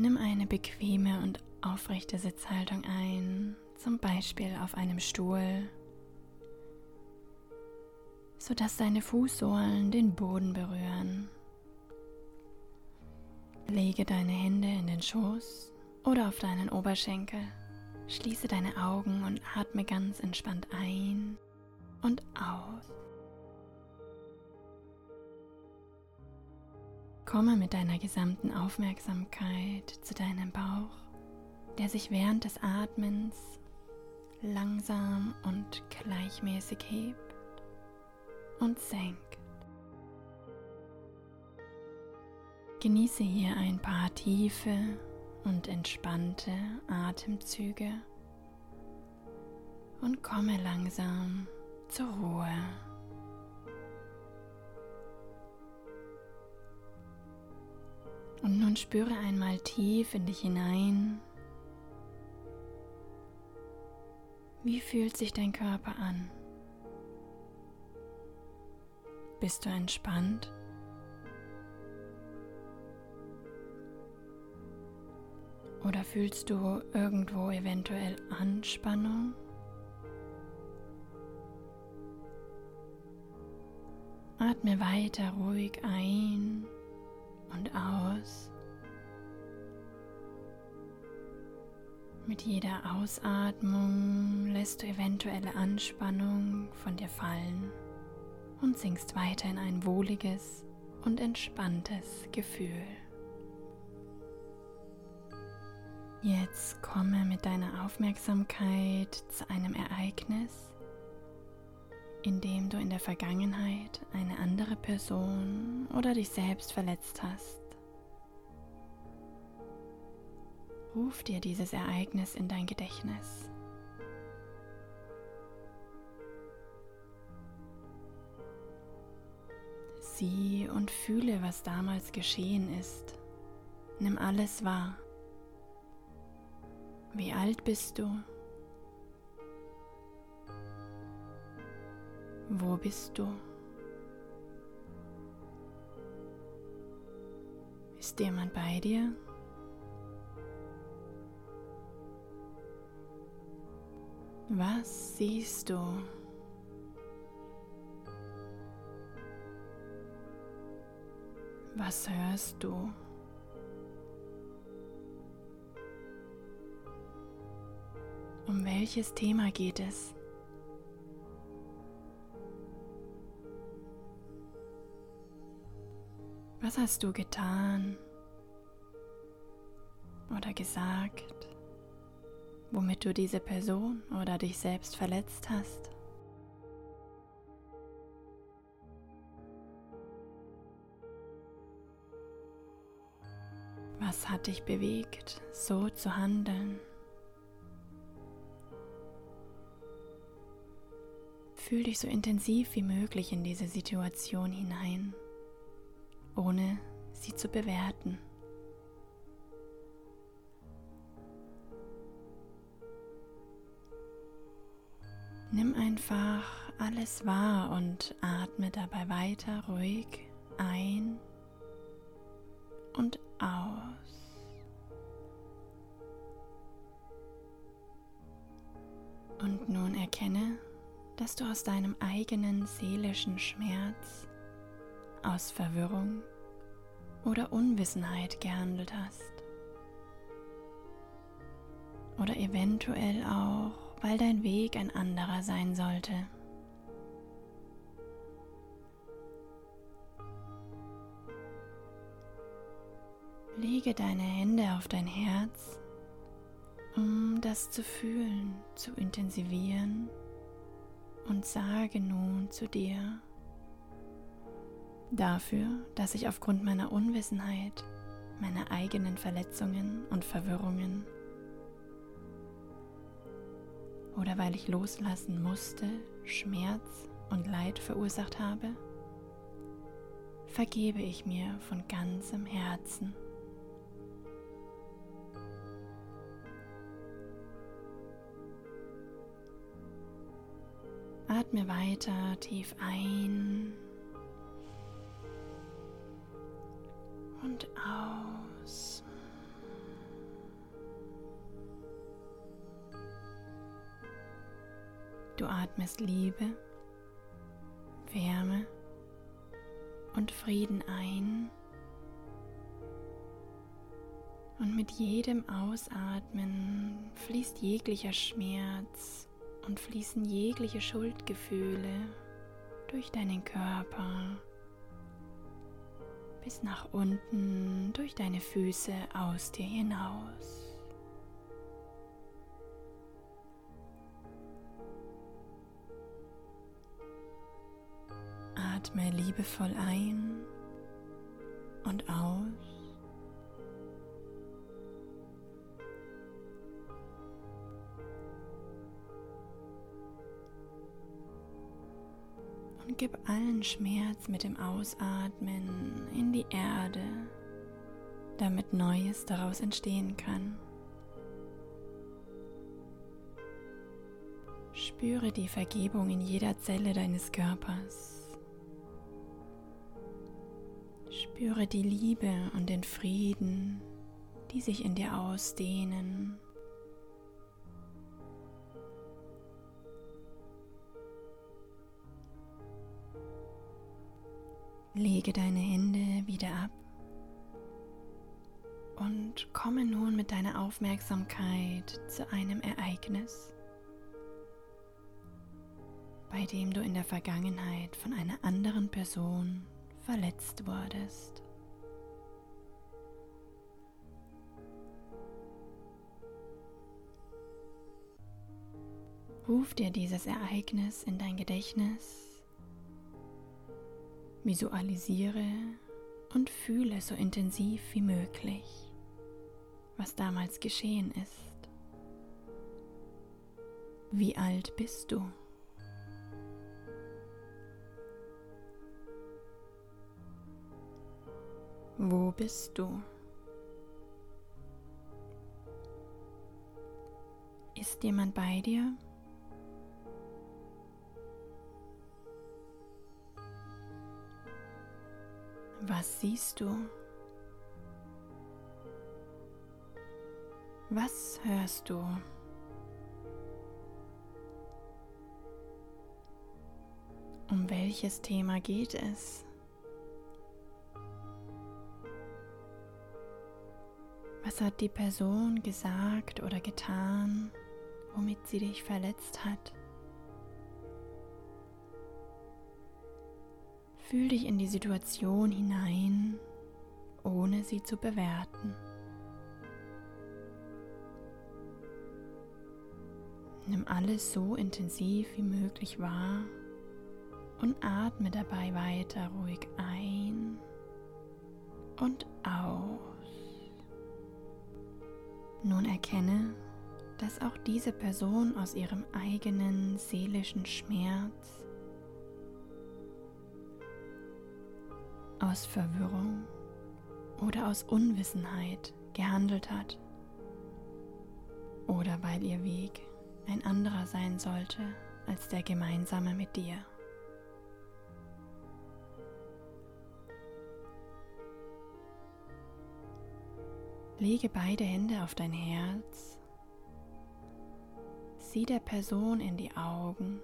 Nimm eine bequeme und aufrechte Sitzhaltung ein, zum Beispiel auf einem Stuhl, sodass deine Fußsohlen den Boden berühren. Lege deine Hände in den Schoß oder auf deinen Oberschenkel. Schließe deine Augen und atme ganz entspannt ein und aus. Komme mit deiner gesamten Aufmerksamkeit zu deinem Bauch, der sich während des Atmens langsam und gleichmäßig hebt und senkt. Genieße hier ein paar tiefe und entspannte Atemzüge und komme langsam zur Ruhe. Und nun spüre einmal tief in dich hinein. Wie fühlt sich dein Körper an? Bist du entspannt? Oder fühlst du irgendwo eventuell Anspannung? Atme weiter ruhig ein und aus. Mit jeder Ausatmung lässt du eventuelle Anspannung von dir fallen und sinkst weiter in ein wohliges und entspanntes Gefühl. Jetzt komme mit deiner Aufmerksamkeit zu einem Ereignis, in dem du in der Vergangenheit eine andere Person oder dich selbst verletzt hast. Ruf dir dieses Ereignis in dein Gedächtnis. Sieh und fühle, was damals geschehen ist. Nimm alles wahr. Wie alt bist du? Wo bist du? Ist jemand bei dir? Was siehst du? Was hörst du? Um welches Thema geht es? Was hast du getan oder gesagt, womit du diese Person oder dich selbst verletzt hast? Was hat dich bewegt, so zu handeln? Fühl dich so intensiv wie möglich in diese Situation hinein, ohne sie zu bewerten. Nimm einfach alles wahr und atme dabei weiter ruhig ein und aus. Und nun erkenne, dass du aus deinem eigenen seelischen Schmerz, aus Verwirrung oder Unwissenheit gehandelt hast. Oder eventuell auch, weil dein Weg ein anderer sein sollte. Lege deine Hände auf dein Herz, um das zu fühlen, zu intensivieren und sage nun zu dir, dafür, dass ich aufgrund meiner Unwissenheit, meiner eigenen Verletzungen und Verwirrungen oder weil ich loslassen musste, Schmerz und Leid verursacht habe, vergebe ich mir von ganzem Herzen. Atme weiter tief ein und aus. Du atmest Liebe, Wärme und Frieden ein. Und mit jedem Ausatmen fließt jeglicher Schmerz und fließen jegliche Schuldgefühle durch deinen Körper bis nach unten durch deine Füße aus dir hinaus. Atme liebevoll ein und aus. Gib allen Schmerz mit dem Ausatmen in die Erde, damit Neues daraus entstehen kann. Spüre die Vergebung in jeder Zelle deines Körpers. Spüre die Liebe und den Frieden, die sich in dir ausdehnen. Lege deine Hände wieder ab und komme nun mit deiner Aufmerksamkeit zu einem Ereignis, bei dem du in der Vergangenheit von einer anderen Person verletzt wurdest. Ruf dir dieses Ereignis in dein Gedächtnis Visualisiere und fühle so intensiv wie möglich, was damals geschehen ist. Wie alt bist du? Wo bist du? Ist jemand bei dir? Was siehst du? Was hörst du? Um welches Thema geht es? Was hat die Person gesagt oder getan, womit sie dich verletzt hat? Fühl dich in die Situation hinein, ohne sie zu bewerten. Nimm alles so intensiv wie möglich wahr und atme dabei weiter ruhig ein und aus. Nun erkenne, dass auch diese Person aus ihrem eigenen seelischen Schmerz aus Verwirrung oder aus Unwissenheit gehandelt hat oder weil ihr Weg ein anderer sein sollte als der gemeinsame mit dir. Lege beide Hände auf dein Herz, sieh der Person in die Augen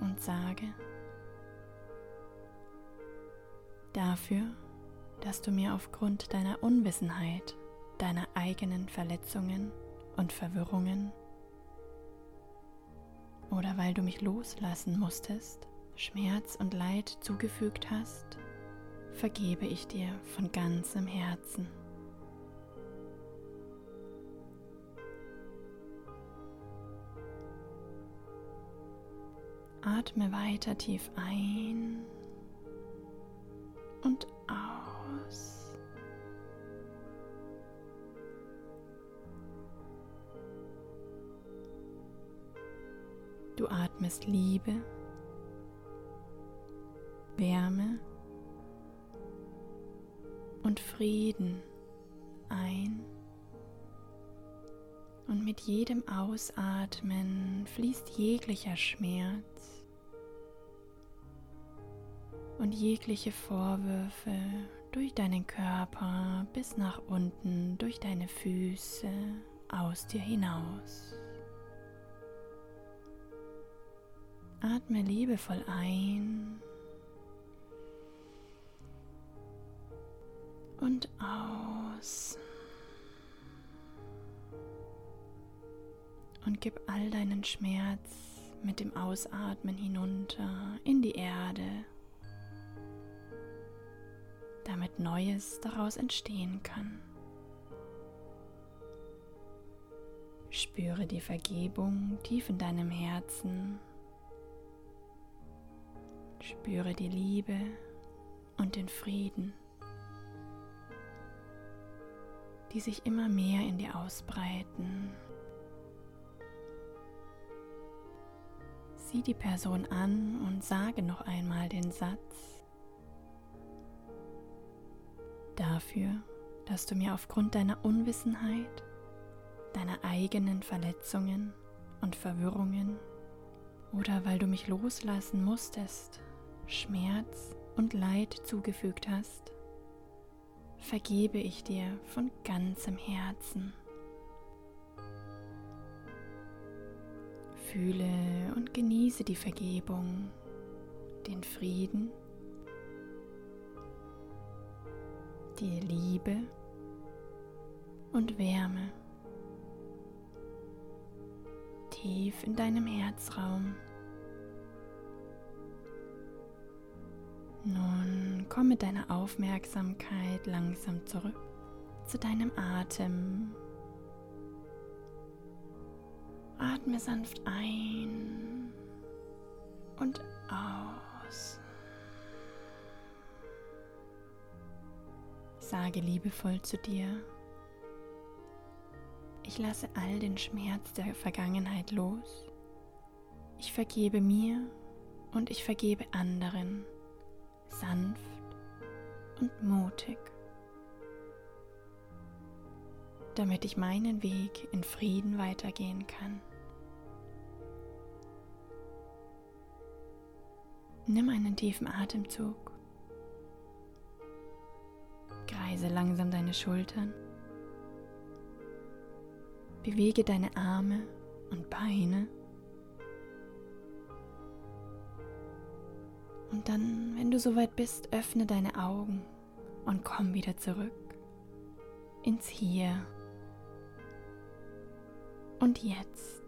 und sage, dafür, dass du mir aufgrund deiner Unwissenheit, deiner eigenen Verletzungen und Verwirrungen oder weil du mich loslassen musstest, Schmerz und Leid zugefügt hast, vergebe ich dir von ganzem Herzen. Atme weiter tief ein und aus. Du atmest Liebe, Wärme und Frieden ein. Und mit jedem Ausatmen fließt jeglicher Schmerz und jegliche Vorwürfe durch deinen Körper bis nach unten, durch deine Füße aus dir hinaus. Atme liebevoll ein und aus. Und gib all deinen Schmerz mit dem Ausatmen hinunter in die Erde, damit Neues daraus entstehen kann. Spüre die Vergebung tief in deinem Herzen. Spüre die Liebe und den Frieden, die sich immer mehr in dir ausbreiten. Sieh die Person an und sage noch einmal den Satz. Dafür, dass du mir aufgrund deiner Unwissenheit, deiner eigenen Verletzungen und Verwirrungen oder weil du mich loslassen musstest, Schmerz und Leid zugefügt hast, vergebe ich dir von ganzem Herzen. Fühle und genieße die Vergebung, den Frieden, die Liebe und Wärme tief in deinem Herzraum. Nun komm mit deiner Aufmerksamkeit langsam zurück zu deinem Atem Atme sanft ein und aus. Sage liebevoll zu dir, ich lasse all den Schmerz der Vergangenheit los. Ich vergebe mir und ich vergebe anderen, sanft und mutig, damit ich meinen Weg in Frieden weitergehen kann. Nimm einen tiefen Atemzug. Kreise langsam deine Schultern. Bewege deine Arme und Beine. Und dann, wenn du soweit bist, öffne deine Augen und komm wieder zurück ins Hier und Jetzt.